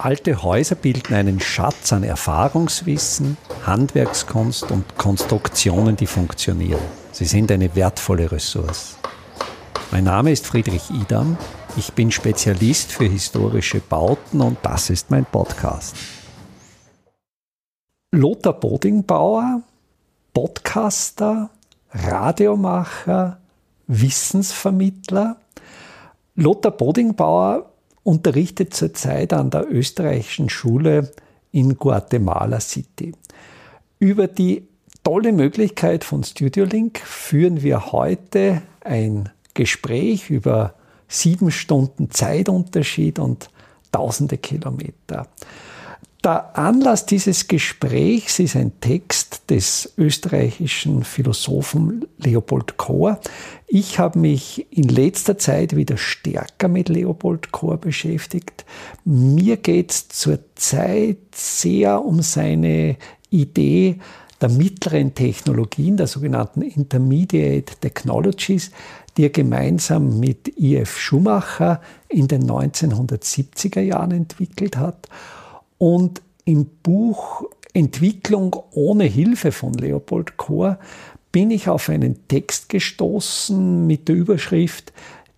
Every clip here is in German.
Alte Häuser bilden einen Schatz an Erfahrungswissen, Handwerkskunst und Konstruktionen, die funktionieren. Sie sind eine wertvolle Ressource. Mein Name ist Friedrich Idam. Ich bin Spezialist für historische Bauten und das ist mein Podcast. Lothar Bodingbauer, Podcaster, Radiomacher, Wissensvermittler. Lothar Bodingbauer unterrichtet zurzeit an der österreichischen Schule in Guatemala City. Über die tolle Möglichkeit von StudioLink führen wir heute ein Gespräch über sieben Stunden Zeitunterschied und tausende Kilometer. Der Anlass dieses Gesprächs ist ein Text des österreichischen Philosophen Leopold Kohr. Ich habe mich in letzter Zeit wieder stärker mit Leopold Kohr beschäftigt. Mir geht es zurzeit sehr um seine Idee der mittleren Technologien, der sogenannten Intermediate Technologies, die er gemeinsam mit I.F. Schumacher in den 1970er Jahren entwickelt hat. Und im Buch Entwicklung ohne Hilfe von Leopold Kohr bin ich auf einen Text gestoßen mit der Überschrift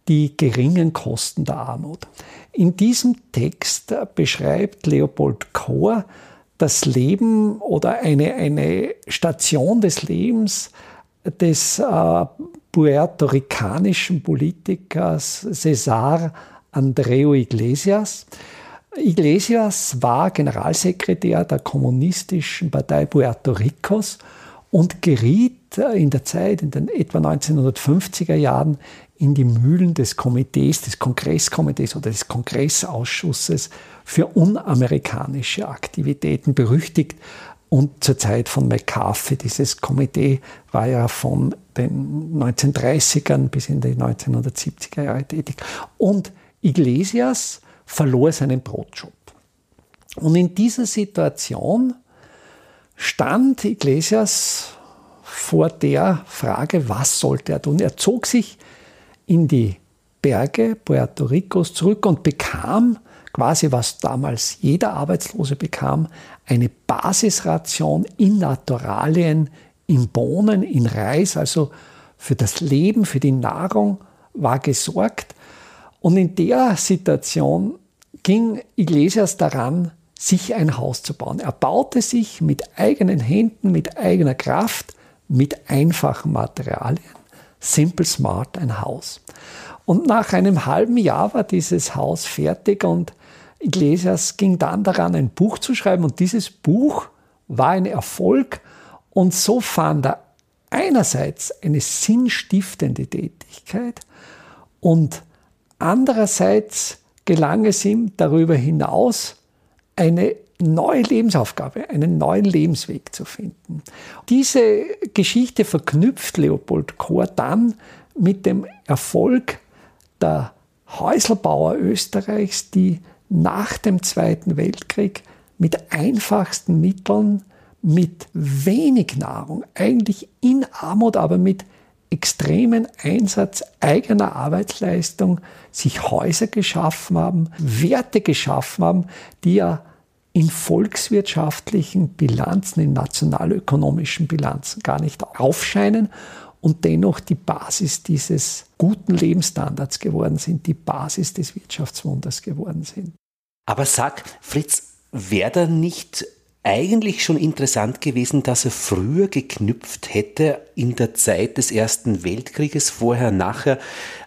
Die geringen Kosten der Armut. In diesem Text beschreibt Leopold Kohr das Leben oder eine, eine Station des Lebens des äh, puerto-ricanischen Politikers Cesar Andreu Iglesias, Iglesias war Generalsekretär der kommunistischen Partei Puerto Ricos und geriet in der Zeit, in den etwa 1950er Jahren, in die Mühlen des Komitees, des Kongresskomitees oder des Kongressausschusses für unamerikanische Aktivitäten berüchtigt und zur Zeit von McCarthy. Dieses Komitee war ja von den 1930ern bis in die 1970er Jahre tätig. Und Iglesias verlor seinen Brotjob. Und in dieser Situation stand Iglesias vor der Frage, was sollte er tun? Er zog sich in die Berge Puerto Ricos zurück und bekam quasi, was damals jeder Arbeitslose bekam, eine Basisration in Naturalien, in Bohnen, in Reis, also für das Leben, für die Nahrung war gesorgt. Und in der Situation ging Iglesias daran, sich ein Haus zu bauen. Er baute sich mit eigenen Händen, mit eigener Kraft, mit einfachen Materialien, simple smart, ein Haus. Und nach einem halben Jahr war dieses Haus fertig und Iglesias ging dann daran, ein Buch zu schreiben und dieses Buch war ein Erfolg und so fand er einerseits eine sinnstiftende Tätigkeit und andererseits gelang es ihm darüber hinaus, eine neue Lebensaufgabe, einen neuen Lebensweg zu finden. Diese Geschichte verknüpft Leopold Kohr dann mit dem Erfolg der Häuselbauer Österreichs, die nach dem Zweiten Weltkrieg mit einfachsten Mitteln, mit wenig Nahrung, eigentlich in Armut, aber mit extremen Einsatz eigener Arbeitsleistung sich Häuser geschaffen haben, Werte geschaffen haben, die ja in volkswirtschaftlichen Bilanzen, in nationalökonomischen Bilanzen gar nicht aufscheinen und dennoch die Basis dieses guten Lebensstandards geworden sind, die Basis des Wirtschaftswunders geworden sind. Aber sag, Fritz, wäre da nicht eigentlich schon interessant gewesen, dass er früher geknüpft hätte in der Zeit des Ersten Weltkrieges, vorher, nachher,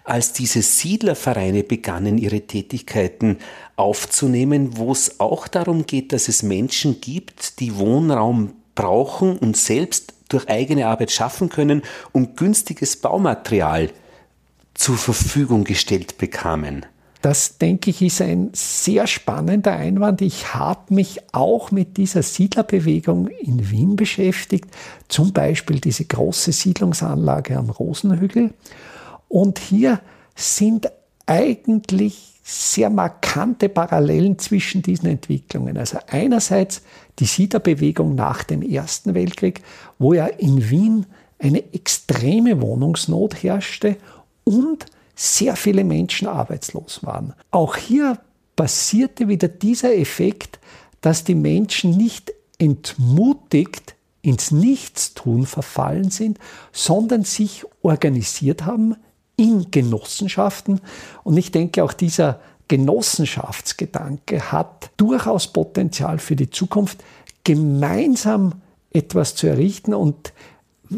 als diese Siedlervereine begannen, ihre Tätigkeiten aufzunehmen, wo es auch darum geht, dass es Menschen gibt, die Wohnraum brauchen und selbst durch eigene Arbeit schaffen können und günstiges Baumaterial zur Verfügung gestellt bekamen. Das, denke ich, ist ein sehr spannender Einwand. Ich habe mich auch mit dieser Siedlerbewegung in Wien beschäftigt, zum Beispiel diese große Siedlungsanlage am Rosenhügel. Und hier sind eigentlich sehr markante Parallelen zwischen diesen Entwicklungen. Also einerseits die Siedlerbewegung nach dem Ersten Weltkrieg, wo ja in Wien eine extreme Wohnungsnot herrschte und sehr viele Menschen arbeitslos waren. Auch hier passierte wieder dieser Effekt, dass die Menschen nicht entmutigt ins Nichtstun verfallen sind, sondern sich organisiert haben in Genossenschaften. Und ich denke, auch dieser Genossenschaftsgedanke hat durchaus Potenzial für die Zukunft, gemeinsam etwas zu errichten. Und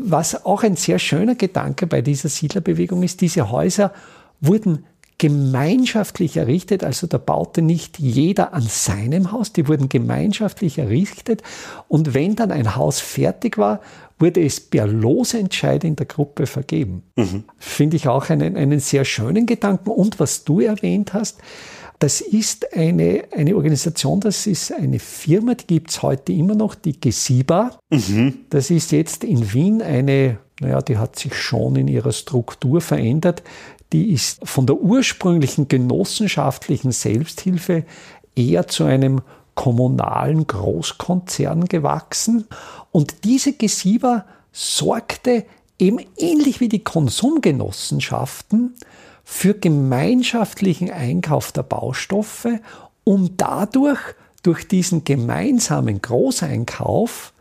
was auch ein sehr schöner Gedanke bei dieser Siedlerbewegung ist, diese Häuser wurden gemeinschaftlich errichtet, also da baute nicht jeder an seinem Haus, die wurden gemeinschaftlich errichtet und wenn dann ein Haus fertig war, wurde es per Losentscheid in der Gruppe vergeben. Mhm. Finde ich auch einen, einen sehr schönen Gedanken und was du erwähnt hast, das ist eine, eine Organisation, das ist eine Firma, die gibt es heute immer noch, die Gesiba. Mhm. Das ist jetzt in Wien eine, naja, die hat sich schon in ihrer Struktur verändert die ist von der ursprünglichen genossenschaftlichen Selbsthilfe eher zu einem kommunalen Großkonzern gewachsen. Und diese Gesiba sorgte eben ähnlich wie die Konsumgenossenschaften für gemeinschaftlichen Einkauf der Baustoffe, um dadurch durch diesen gemeinsamen Großeinkauf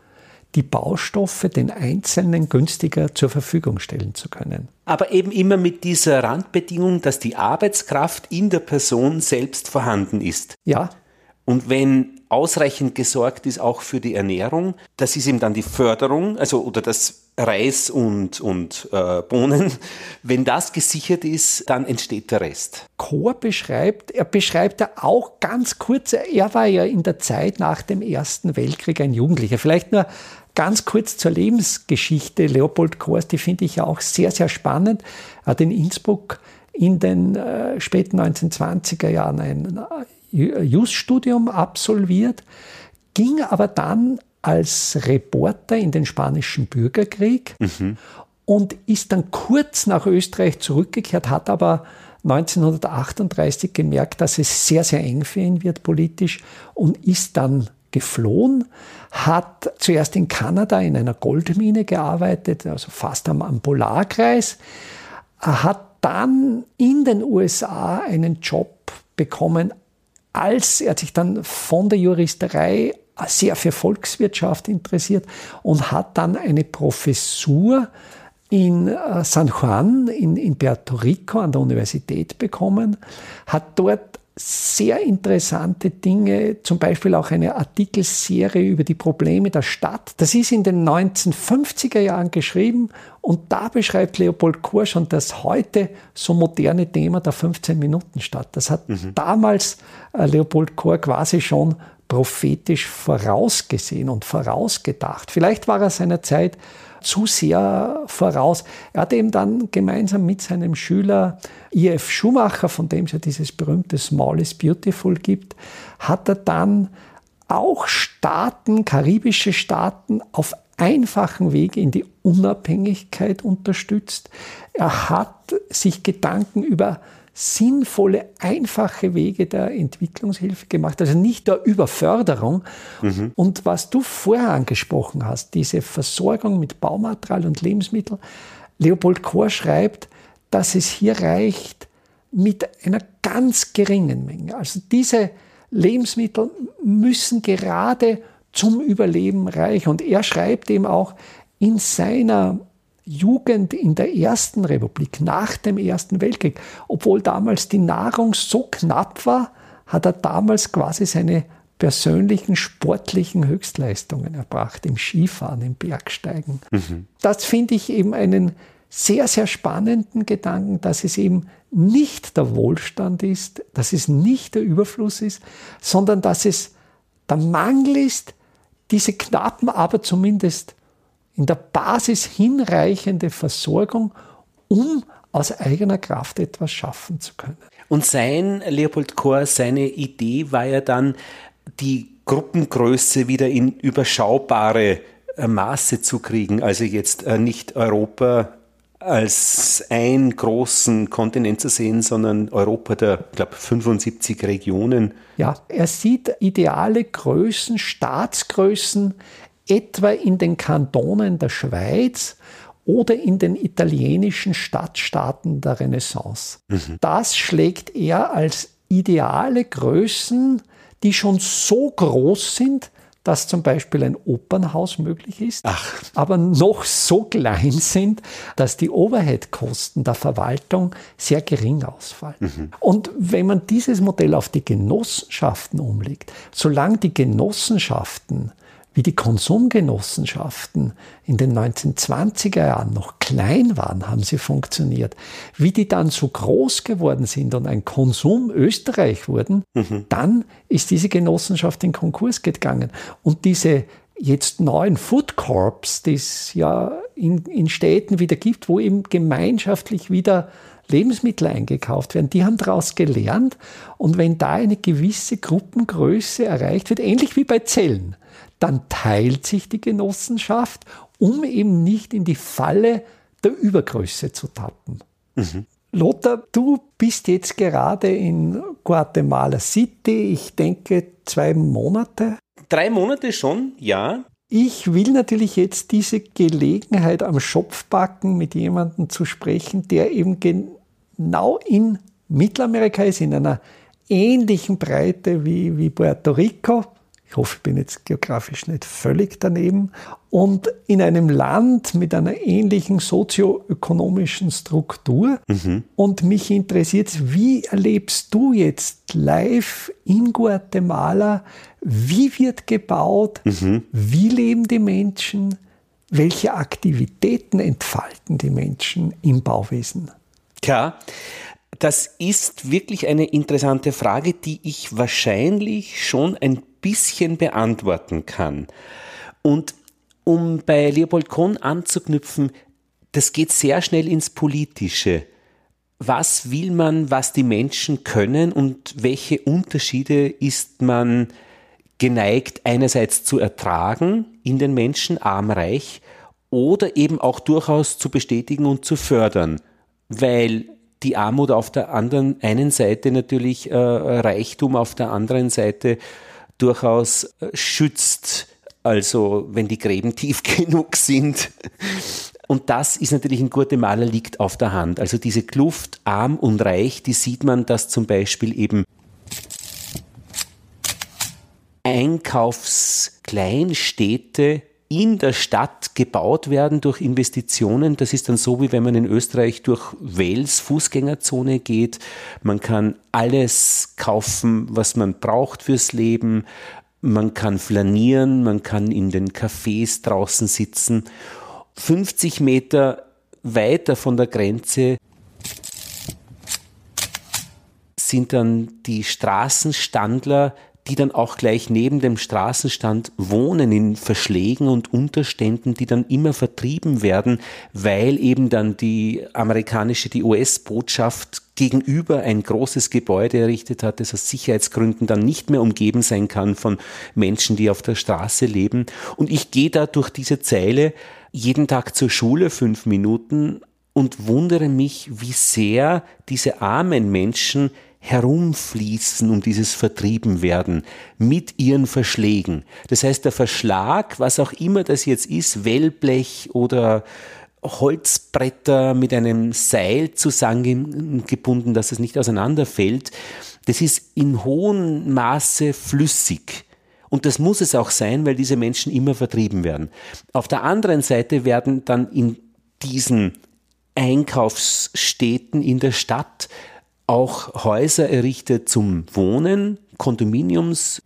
die Baustoffe den Einzelnen günstiger zur Verfügung stellen zu können. Aber eben immer mit dieser Randbedingung, dass die Arbeitskraft in der Person selbst vorhanden ist. Ja. Und wenn ausreichend gesorgt ist auch für die Ernährung, das ist eben dann die Förderung, also oder das Reis und, und äh, Bohnen. Wenn das gesichert ist, dann entsteht der Rest. Chor beschreibt, er beschreibt ja auch ganz kurz, er war ja in der Zeit nach dem Ersten Weltkrieg ein Jugendlicher. Vielleicht nur Ganz kurz zur Lebensgeschichte Leopold Kors, die finde ich ja auch sehr, sehr spannend. Er hat in Innsbruck in den äh, späten 1920er Jahren ein äh, Just-Studium absolviert, ging aber dann als Reporter in den spanischen Bürgerkrieg mhm. und ist dann kurz nach Österreich zurückgekehrt, hat aber 1938 gemerkt, dass es sehr, sehr eng für ihn wird politisch und ist dann geflohen, hat zuerst in Kanada in einer Goldmine gearbeitet, also fast am, am Polarkreis, hat dann in den USA einen Job bekommen, als er sich dann von der Juristerei sehr für Volkswirtschaft interessiert und hat dann eine Professur in äh, San Juan in, in Puerto Rico an der Universität bekommen, hat dort sehr interessante Dinge, zum Beispiel auch eine Artikelserie über die Probleme der Stadt. Das ist in den 1950er Jahren geschrieben und da beschreibt Leopold Kohr schon das heute so moderne Thema der 15-Minuten-Stadt. Das hat mhm. damals äh, Leopold Kohr quasi schon prophetisch vorausgesehen und vorausgedacht. Vielleicht war er seiner Zeit zu sehr voraus. Er hat eben dann gemeinsam mit seinem Schüler I.F. Schumacher, von dem es ja dieses berühmte Small is Beautiful gibt, hat er dann auch Staaten, karibische Staaten, auf einfachen Weg in die Unabhängigkeit unterstützt. Er hat sich Gedanken über sinnvolle, einfache Wege der Entwicklungshilfe gemacht, also nicht der Überförderung. Mhm. Und was du vorher angesprochen hast, diese Versorgung mit Baumaterial und Lebensmitteln, Leopold Kohr schreibt, dass es hier reicht mit einer ganz geringen Menge. Also diese Lebensmittel müssen gerade zum Überleben reichen. Und er schreibt eben auch in seiner Jugend in der Ersten Republik, nach dem Ersten Weltkrieg, obwohl damals die Nahrung so knapp war, hat er damals quasi seine persönlichen sportlichen Höchstleistungen erbracht, im Skifahren, im Bergsteigen. Mhm. Das finde ich eben einen sehr, sehr spannenden Gedanken, dass es eben nicht der Wohlstand ist, dass es nicht der Überfluss ist, sondern dass es der Mangel ist, diese knappen, aber zumindest in der Basis hinreichende Versorgung, um aus eigener Kraft etwas schaffen zu können. Und sein, Leopold Kohr, seine Idee war ja dann, die Gruppengröße wieder in überschaubare äh, Maße zu kriegen. Also jetzt äh, nicht Europa als einen großen Kontinent zu sehen, sondern Europa der, ich glaube, 75 Regionen. Ja, er sieht ideale Größen, Staatsgrößen, etwa in den Kantonen der Schweiz oder in den italienischen Stadtstaaten der Renaissance. Mhm. Das schlägt er als ideale Größen, die schon so groß sind, dass zum Beispiel ein Opernhaus möglich ist, Ach. aber noch so klein sind, dass die Overhead-Kosten der Verwaltung sehr gering ausfallen. Mhm. Und wenn man dieses Modell auf die Genossenschaften umlegt, solange die Genossenschaften wie die Konsumgenossenschaften in den 1920er Jahren noch klein waren, haben sie funktioniert. Wie die dann so groß geworden sind und ein Konsum Österreich wurden, mhm. dann ist diese Genossenschaft in Konkurs gegangen. Und diese jetzt neuen Food Corps, die es ja in, in Städten wieder gibt, wo eben gemeinschaftlich wieder Lebensmittel eingekauft werden, die haben daraus gelernt. Und wenn da eine gewisse Gruppengröße erreicht wird, ähnlich wie bei Zellen, dann teilt sich die Genossenschaft, um eben nicht in die Falle der Übergröße zu tappen. Mhm. Lothar, du bist jetzt gerade in Guatemala City, ich denke zwei Monate. Drei Monate schon, ja. Ich will natürlich jetzt diese Gelegenheit am Schopf packen, mit jemandem zu sprechen, der eben genau in Mittelamerika ist, in einer ähnlichen Breite wie, wie Puerto Rico, ich hoffe, ich bin jetzt geografisch nicht völlig daneben. Und in einem Land mit einer ähnlichen sozioökonomischen Struktur. Mhm. Und mich interessiert, wie erlebst du jetzt live in Guatemala? Wie wird gebaut? Mhm. Wie leben die Menschen? Welche Aktivitäten entfalten die Menschen im Bauwesen? Tja, das ist wirklich eine interessante Frage, die ich wahrscheinlich schon ein bisschen beantworten kann. Und um bei Leopold Kohn anzuknüpfen, das geht sehr schnell ins Politische. Was will man, was die Menschen können und welche Unterschiede ist man geneigt einerseits zu ertragen in den Menschen, arm-reich, oder eben auch durchaus zu bestätigen und zu fördern, weil die Armut auf der anderen einen Seite natürlich äh, Reichtum auf der anderen Seite durchaus äh, schützt. Also wenn die Gräben tief genug sind. Und das ist natürlich in Guatemala liegt auf der Hand. Also diese Kluft arm und reich, die sieht man, dass zum Beispiel eben Einkaufskleinstädte in der Stadt gebaut werden durch Investitionen. Das ist dann so, wie wenn man in Österreich durch Wales Fußgängerzone geht. Man kann alles kaufen, was man braucht fürs Leben. Man kann flanieren, man kann in den Cafés draußen sitzen. 50 Meter weiter von der Grenze sind dann die Straßenstandler, die dann auch gleich neben dem Straßenstand wohnen in Verschlägen und Unterständen, die dann immer vertrieben werden, weil eben dann die amerikanische, die US-Botschaft gegenüber ein großes Gebäude errichtet hat, das aus Sicherheitsgründen dann nicht mehr umgeben sein kann von Menschen, die auf der Straße leben. Und ich gehe da durch diese Zeile jeden Tag zur Schule fünf Minuten und wundere mich, wie sehr diese armen Menschen herumfließen um dieses Vertriebenwerden mit ihren Verschlägen. Das heißt, der Verschlag, was auch immer das jetzt ist, Wellblech oder Holzbretter mit einem Seil zusammengebunden, dass es nicht auseinanderfällt, das ist in hohem Maße flüssig. Und das muss es auch sein, weil diese Menschen immer vertrieben werden. Auf der anderen Seite werden dann in diesen Einkaufsstädten in der Stadt auch Häuser errichtet zum Wohnen, Kondominiums.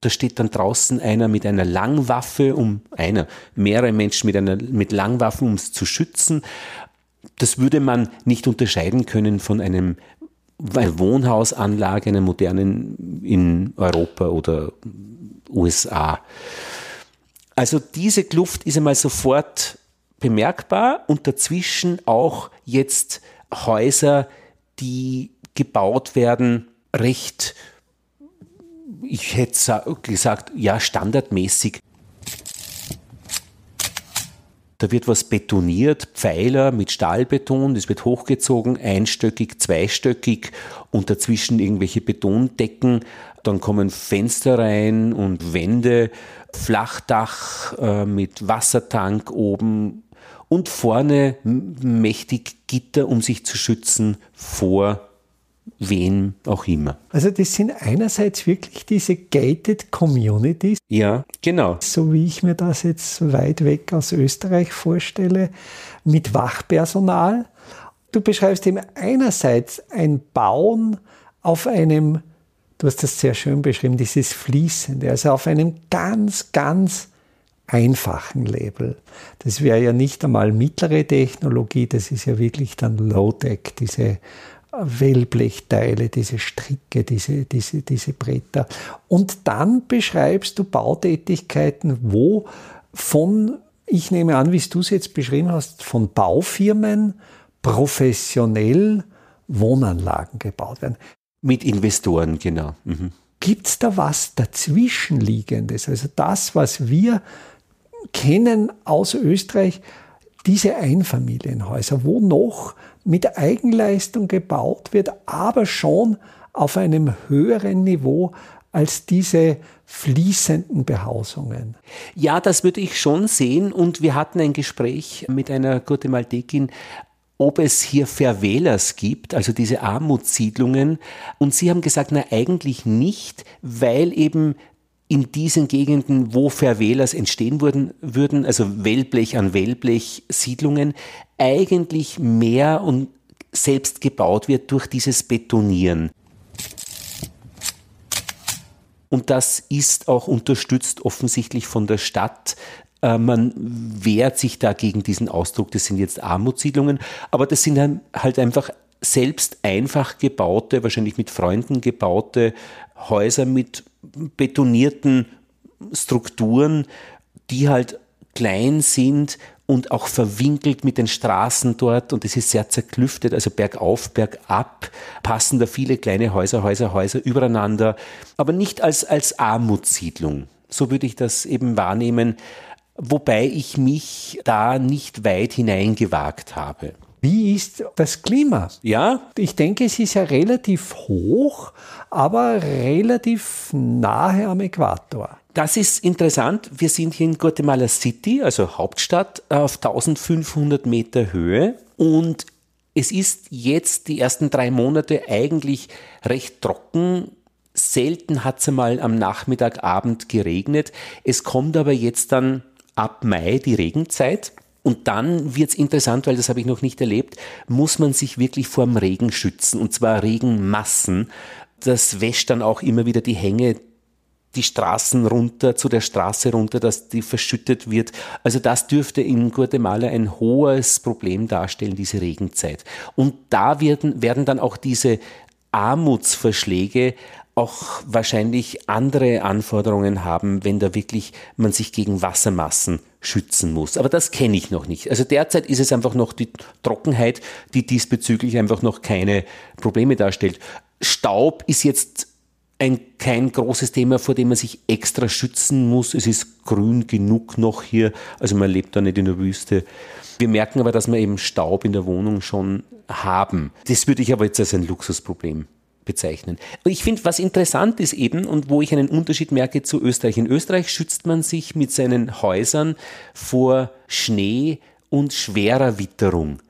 Da steht dann draußen einer mit einer Langwaffe, um einer, mehrere Menschen mit einer mit Langwaffen, um es zu schützen. Das würde man nicht unterscheiden können von einem Wohnhausanlage, einer modernen in Europa oder USA. Also diese Kluft ist einmal sofort bemerkbar und dazwischen auch jetzt Häuser, die gebaut werden, recht, ich hätte gesagt, ja, standardmäßig. Da wird was betoniert, Pfeiler mit Stahlbeton, das wird hochgezogen, einstöckig, zweistöckig und dazwischen irgendwelche Betondecken. Dann kommen Fenster rein und Wände, Flachdach äh, mit Wassertank oben, und vorne mächtig Gitter, um sich zu schützen vor wen auch immer. Also das sind einerseits wirklich diese gated Communities. Ja, genau. So wie ich mir das jetzt weit weg aus Österreich vorstelle, mit Wachpersonal. Du beschreibst eben einerseits ein Bauen auf einem, du hast das sehr schön beschrieben, dieses Fließende, also auf einem ganz, ganz einfachen Label. Das wäre ja nicht einmal mittlere Technologie, das ist ja wirklich dann Low-Tech, diese Wellblechteile, diese Stricke, diese, diese, diese Bretter. Und dann beschreibst du Bautätigkeiten, wo von, ich nehme an, wie du es jetzt beschrieben hast, von Baufirmen professionell Wohnanlagen gebaut werden. Mit Investoren, genau. Mhm. Gibt es da was dazwischenliegendes? Also das, was wir kennen aus Österreich, diese Einfamilienhäuser, wo noch mit Eigenleistung gebaut wird, aber schon auf einem höheren Niveau als diese fließenden Behausungen. Ja, das würde ich schon sehen. Und wir hatten ein Gespräch mit einer Guatemaltekin, ob es hier Verwählers gibt, also diese Armutssiedlungen. Und sie haben gesagt, na eigentlich nicht, weil eben in diesen Gegenden, wo Verwählers entstehen würden, würden, also Wellblech an Wellblech Siedlungen, eigentlich mehr und selbst gebaut wird durch dieses Betonieren. Und das ist auch unterstützt offensichtlich von der Stadt. Äh, man wehrt sich da gegen diesen Ausdruck, das sind jetzt Armutssiedlungen, aber das sind halt einfach selbst einfach gebaute, wahrscheinlich mit Freunden gebaute Häuser mit betonierten Strukturen, die halt klein sind und auch verwinkelt mit den Straßen dort und es ist sehr zerklüftet, also bergauf, bergab passen da viele kleine Häuser, Häuser, Häuser übereinander, aber nicht als, als Armutssiedlung. So würde ich das eben wahrnehmen, wobei ich mich da nicht weit hineingewagt habe. Wie ist das Klima? Ja? Ich denke, es ist ja relativ hoch, aber relativ nahe am Äquator. Das ist interessant. Wir sind hier in Guatemala City, also Hauptstadt, auf 1500 Meter Höhe und es ist jetzt die ersten drei Monate eigentlich recht trocken. Selten hat es einmal am Nachmittag, Abend geregnet. Es kommt aber jetzt dann ab Mai die Regenzeit. Und dann wird es interessant, weil das habe ich noch nicht erlebt, muss man sich wirklich vor dem Regen schützen, und zwar Regenmassen. Das wäscht dann auch immer wieder die Hänge die Straßen runter, zu der Straße runter, dass die verschüttet wird. Also das dürfte in Guatemala ein hohes Problem darstellen, diese Regenzeit. Und da werden, werden dann auch diese Armutsverschläge auch wahrscheinlich andere Anforderungen haben, wenn da wirklich man sich gegen Wassermassen schützen muss. Aber das kenne ich noch nicht. Also derzeit ist es einfach noch die Trockenheit, die diesbezüglich einfach noch keine Probleme darstellt. Staub ist jetzt ein, kein großes Thema, vor dem man sich extra schützen muss. Es ist grün genug noch hier, also man lebt da nicht in der Wüste. Wir merken aber, dass wir eben Staub in der Wohnung schon haben. Das würde ich aber jetzt als ein Luxusproblem bezeichnen. Ich finde, was interessant ist eben und wo ich einen Unterschied merke zu Österreich. In Österreich schützt man sich mit seinen Häusern vor Schnee und schwerer Witterung.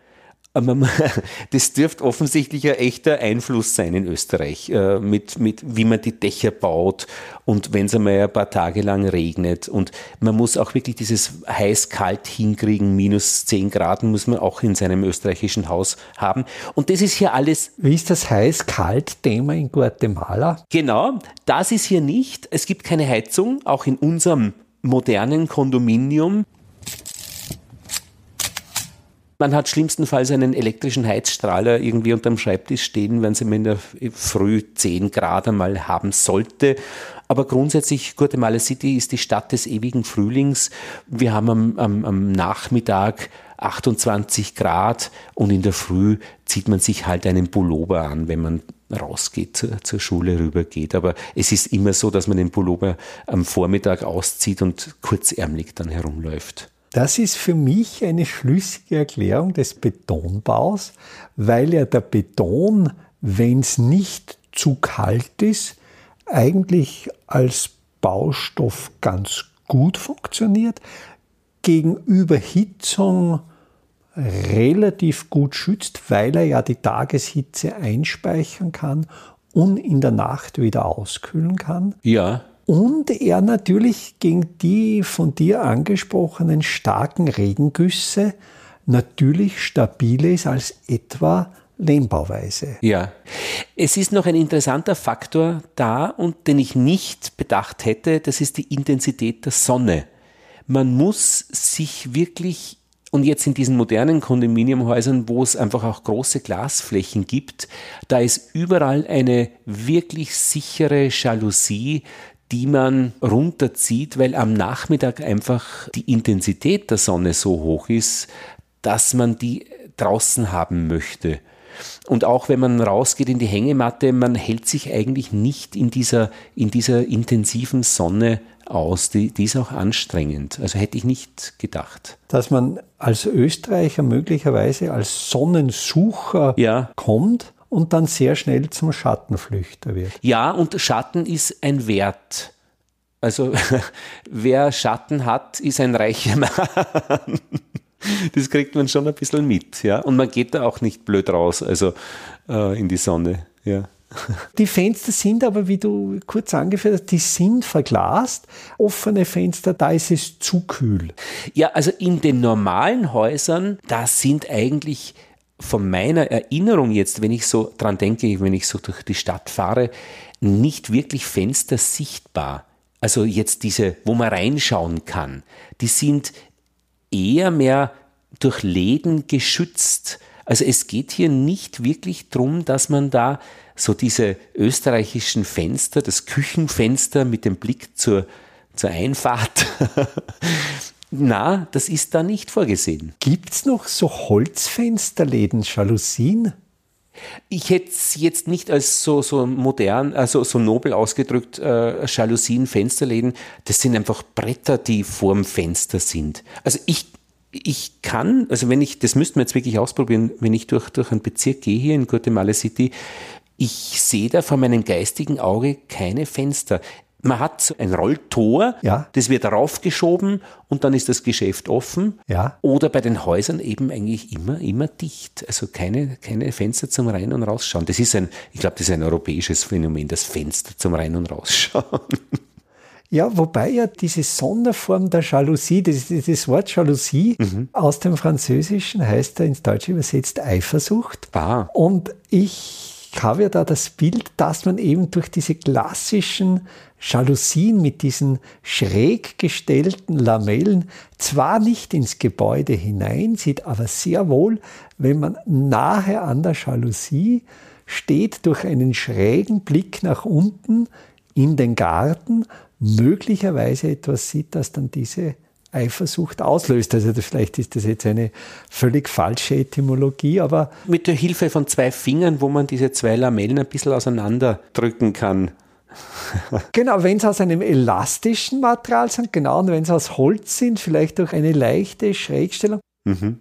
das dürfte offensichtlich ein echter Einfluss sein in Österreich, äh, mit, mit wie man die Dächer baut und wenn es einmal ein paar Tage lang regnet. Und man muss auch wirklich dieses heiß-kalt hinkriegen, minus 10 Grad muss man auch in seinem österreichischen Haus haben. Und das ist hier alles. Wie ist das heiß-kalt-Thema in Guatemala? Genau, das ist hier nicht. Es gibt keine Heizung, auch in unserem modernen Kondominium man hat schlimmstenfalls einen elektrischen Heizstrahler irgendwie unterm Schreibtisch stehen, wenn sie in der Früh 10 Grad einmal haben sollte. Aber grundsätzlich, Guatemala City ist die Stadt des ewigen Frühlings. Wir haben am, am, am Nachmittag 28 Grad und in der Früh zieht man sich halt einen Pullover an, wenn man rausgeht, zur Schule rübergeht. Aber es ist immer so, dass man den Pullover am Vormittag auszieht und kurzärmlich dann herumläuft. Das ist für mich eine schlüssige Erklärung des Betonbaus, weil ja der Beton, wenn es nicht zu kalt ist, eigentlich als Baustoff ganz gut funktioniert. Gegen Überhitzung relativ gut schützt, weil er ja die Tageshitze einspeichern kann und in der Nacht wieder auskühlen kann. Ja. Und er natürlich gegen die von dir angesprochenen starken Regengüsse natürlich stabiler ist als etwa Lehmbauweise. Ja. Es ist noch ein interessanter Faktor da und den ich nicht bedacht hätte, das ist die Intensität der Sonne. Man muss sich wirklich und jetzt in diesen modernen Kondominiumhäusern, wo es einfach auch große Glasflächen gibt, da ist überall eine wirklich sichere Jalousie, die man runterzieht, weil am Nachmittag einfach die Intensität der Sonne so hoch ist, dass man die draußen haben möchte. Und auch wenn man rausgeht in die Hängematte, man hält sich eigentlich nicht in dieser, in dieser intensiven Sonne aus. Die, die ist auch anstrengend. Also hätte ich nicht gedacht. Dass man als Österreicher möglicherweise als Sonnensucher ja. kommt und dann sehr schnell zum Schattenflüchter wird. Ja, und Schatten ist ein Wert. Also wer Schatten hat, ist ein reicher Mann. Das kriegt man schon ein bisschen mit, ja. Und man geht da auch nicht blöd raus, also äh, in die Sonne, ja. Die Fenster sind aber, wie du kurz angeführt hast, die sind verglast. Offene Fenster, da ist es zu kühl. Ja, also in den normalen Häusern, da sind eigentlich von meiner Erinnerung jetzt, wenn ich so dran denke, wenn ich so durch die Stadt fahre, nicht wirklich Fenster sichtbar. Also jetzt diese, wo man reinschauen kann. Die sind eher mehr durch Läden geschützt. Also es geht hier nicht wirklich darum, dass man da so diese österreichischen Fenster, das Küchenfenster mit dem Blick zur, zur Einfahrt, na, das ist da nicht vorgesehen. Gibt es noch so Holzfensterläden, Jalousien? Ich hätte es jetzt nicht als so, so modern, also so nobel ausgedrückt, äh, Jalousien, Fensterläden. Das sind einfach Bretter, die vorm Fenster sind. Also ich, ich kann, also wenn ich, das müssten wir jetzt wirklich ausprobieren, wenn ich durch, durch einen Bezirk gehe hier in Guatemala City, ich sehe da vor meinem geistigen Auge keine Fenster. Man hat so ein Rolltor, ja. das wird raufgeschoben und dann ist das Geschäft offen. Ja. Oder bei den Häusern eben eigentlich immer, immer dicht. Also keine, keine Fenster zum Rein- und Rausschauen. Das ist ein, ich glaube, das ist ein europäisches Phänomen, das Fenster zum Rein- und Rausschauen. Ja, wobei ja diese Sonderform der Jalousie, das, das Wort Jalousie mhm. aus dem Französischen heißt ja ins Deutsche übersetzt Eifersucht. Ah. Und ich habe ja da das Bild, dass man eben durch diese klassischen Jalousien mit diesen schräg gestellten Lamellen zwar nicht ins Gebäude hineinsieht, aber sehr wohl, wenn man nahe an der Jalousie steht, durch einen schrägen Blick nach unten in den Garten möglicherweise etwas sieht, das dann diese Eifersucht auslöst. Also vielleicht ist das jetzt eine völlig falsche Etymologie, aber. Mit der Hilfe von zwei Fingern, wo man diese zwei Lamellen ein bisschen auseinanderdrücken kann. genau, wenn es aus einem elastischen Material sind, genau, und wenn es aus Holz sind, vielleicht durch eine leichte Schrägstellung. Mhm.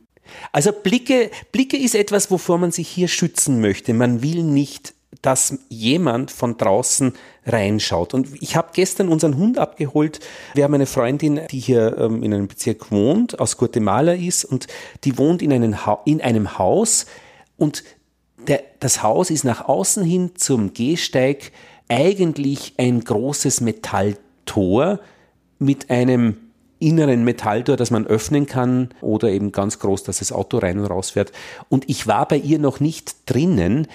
Also Blicke, Blicke ist etwas, wovor man sich hier schützen möchte. Man will nicht dass jemand von draußen reinschaut. Und ich habe gestern unseren Hund abgeholt. Wir haben eine Freundin, die hier ähm, in einem Bezirk wohnt, aus Guatemala ist und die wohnt in einem, in einem Haus und der, das Haus ist nach außen hin zum Gehsteig eigentlich ein großes Metalltor mit einem inneren Metalltor, das man öffnen kann oder eben ganz groß, dass das Auto rein und raus fährt. Und ich war bei ihr noch nicht drinnen.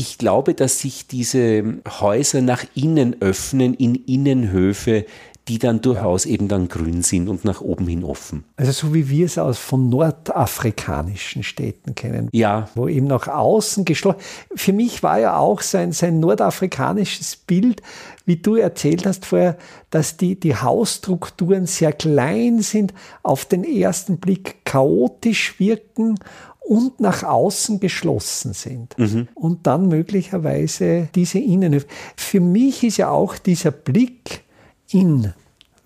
Ich glaube, dass sich diese Häuser nach innen öffnen in Innenhöfe, die dann durchaus eben dann grün sind und nach oben hin offen. Also so wie wir es aus von nordafrikanischen Städten kennen. Ja. Wo eben nach außen geschlossen. Für mich war ja auch sein, sein nordafrikanisches Bild, wie du erzählt hast vorher, dass die, die Hausstrukturen sehr klein sind, auf den ersten Blick chaotisch wirken und nach außen geschlossen sind. Mhm. Und dann möglicherweise diese Innenhöfe. Für mich ist ja auch dieser Blick in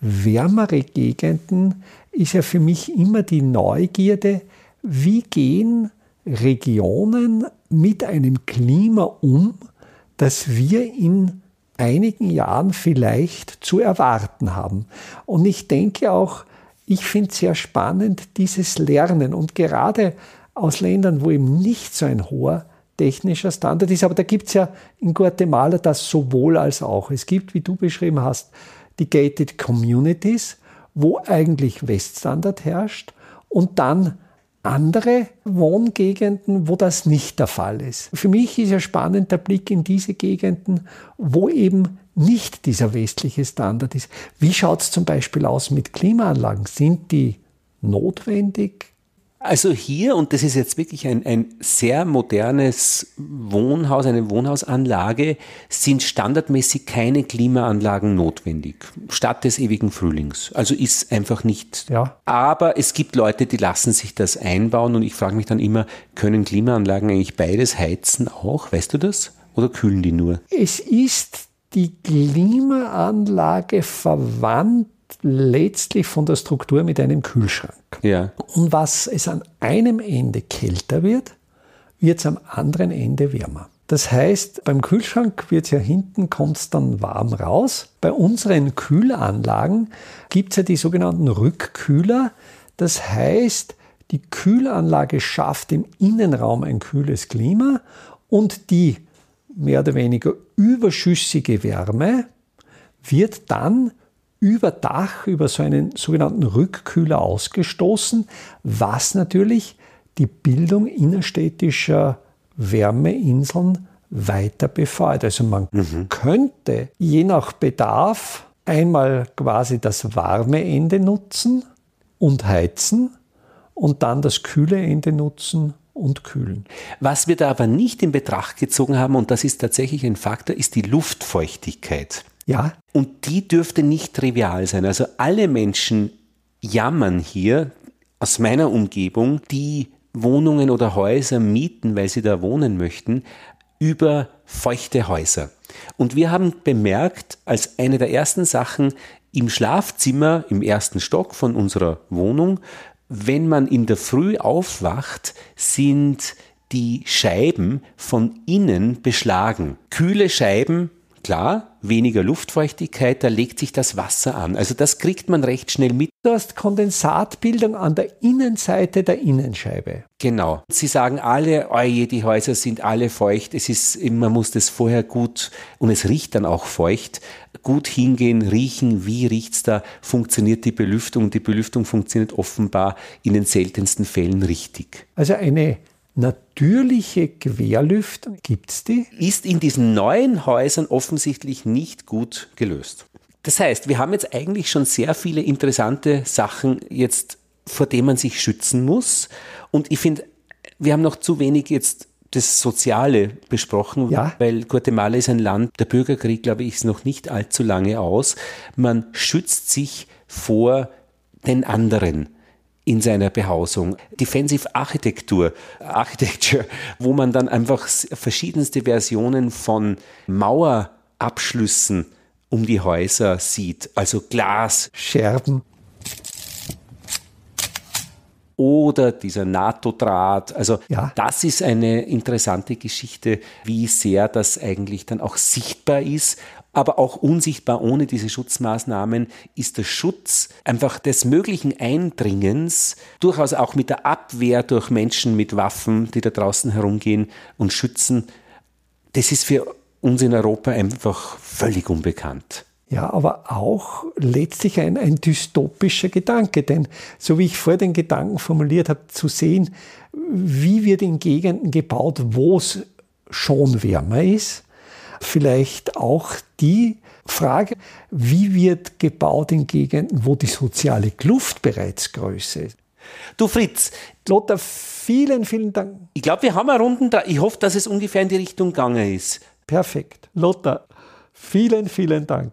wärmere Gegenden, ist ja für mich immer die Neugierde, wie gehen Regionen mit einem Klima um, das wir in einigen Jahren vielleicht zu erwarten haben. Und ich denke auch, ich finde es sehr spannend, dieses Lernen. Und gerade aus Ländern, wo eben nicht so ein hoher technischer Standard ist. Aber da gibt es ja in Guatemala das sowohl als auch. Es gibt, wie du beschrieben hast, die Gated Communities, wo eigentlich Weststandard herrscht und dann andere Wohngegenden, wo das nicht der Fall ist. Für mich ist ja spannend der Blick in diese Gegenden, wo eben nicht dieser westliche Standard ist. Wie schaut es zum Beispiel aus mit Klimaanlagen? Sind die notwendig? Also hier, und das ist jetzt wirklich ein, ein sehr modernes Wohnhaus, eine Wohnhausanlage, sind standardmäßig keine Klimaanlagen notwendig, statt des ewigen Frühlings. Also ist einfach nicht. Ja. Aber es gibt Leute, die lassen sich das einbauen und ich frage mich dann immer, können Klimaanlagen eigentlich beides heizen auch? Weißt du das? Oder kühlen die nur? Es ist die Klimaanlage verwandt letztlich von der Struktur mit einem Kühlschrank. Ja. Und was es an einem Ende kälter wird, wird es am anderen Ende wärmer. Das heißt, beim Kühlschrank wird es ja hinten, kommt es dann warm raus. Bei unseren Kühlanlagen gibt es ja die sogenannten Rückkühler. Das heißt, die Kühlanlage schafft im Innenraum ein kühles Klima und die mehr oder weniger überschüssige Wärme wird dann über Dach, über so einen sogenannten Rückkühler ausgestoßen, was natürlich die Bildung innerstädtischer Wärmeinseln weiter befeuert. Also man mhm. könnte je nach Bedarf einmal quasi das warme Ende nutzen und heizen und dann das kühle Ende nutzen und kühlen. Was wir da aber nicht in Betracht gezogen haben, und das ist tatsächlich ein Faktor, ist die Luftfeuchtigkeit. Ja. Und die dürfte nicht trivial sein. Also alle Menschen jammern hier aus meiner Umgebung, die Wohnungen oder Häuser mieten, weil sie da wohnen möchten, über feuchte Häuser. Und wir haben bemerkt, als eine der ersten Sachen im Schlafzimmer im ersten Stock von unserer Wohnung, wenn man in der Früh aufwacht, sind die Scheiben von innen beschlagen. Kühle Scheiben Klar, weniger Luftfeuchtigkeit, da legt sich das Wasser an. Also das kriegt man recht schnell mit. Du hast Kondensatbildung an der Innenseite der Innenscheibe. Genau. Sie sagen alle, oje, die Häuser sind alle feucht. Es ist, man muss das vorher gut, und es riecht dann auch feucht, gut hingehen, riechen, wie riecht's da, funktioniert die Belüftung. Die Belüftung funktioniert offenbar in den seltensten Fällen richtig. Also eine natürliche Querlüftung, gibt es die? Ist in diesen neuen Häusern offensichtlich nicht gut gelöst. Das heißt, wir haben jetzt eigentlich schon sehr viele interessante Sachen jetzt, vor denen man sich schützen muss. Und ich finde, wir haben noch zu wenig jetzt das Soziale besprochen, ja. weil Guatemala ist ein Land, der Bürgerkrieg, glaube ich, ist noch nicht allzu lange aus. Man schützt sich vor den anderen in seiner Behausung. Defensive Architektur, Architecture, wo man dann einfach verschiedenste Versionen von Mauerabschlüssen um die Häuser sieht, also Glas, Scherben oder dieser NATO-Draht. Also ja. das ist eine interessante Geschichte, wie sehr das eigentlich dann auch sichtbar ist aber auch unsichtbar ohne diese Schutzmaßnahmen ist der Schutz einfach des möglichen Eindringens, durchaus auch mit der Abwehr durch Menschen mit Waffen, die da draußen herumgehen und schützen. Das ist für uns in Europa einfach völlig unbekannt. Ja, aber auch letztlich ein, ein dystopischer Gedanke, denn so wie ich vor den Gedanken formuliert habe, zu sehen, wie wird in Gegenden gebaut, wo es schon wärmer ist, vielleicht auch die Frage, wie wird gebaut in Gegenden, wo die soziale Kluft bereits größer ist. Du Fritz. Lothar, vielen, vielen Dank. Ich glaube, wir haben eine Runden da. Ich hoffe, dass es ungefähr in die Richtung gegangen ist. Perfekt. Lothar, vielen, vielen Dank.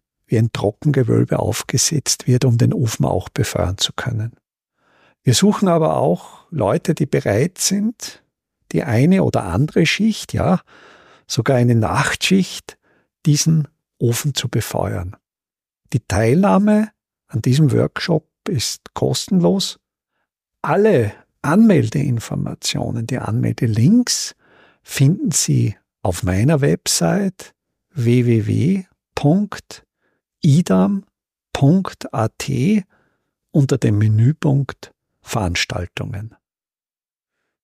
wie ein Trockengewölbe aufgesetzt wird, um den Ofen auch befeuern zu können. Wir suchen aber auch Leute, die bereit sind, die eine oder andere Schicht, ja, sogar eine Nachtschicht, diesen Ofen zu befeuern. Die Teilnahme an diesem Workshop ist kostenlos. Alle Anmeldeinformationen, die Anmeldelinks finden Sie auf meiner Website www.idam.at unter dem Menüpunkt Veranstaltungen.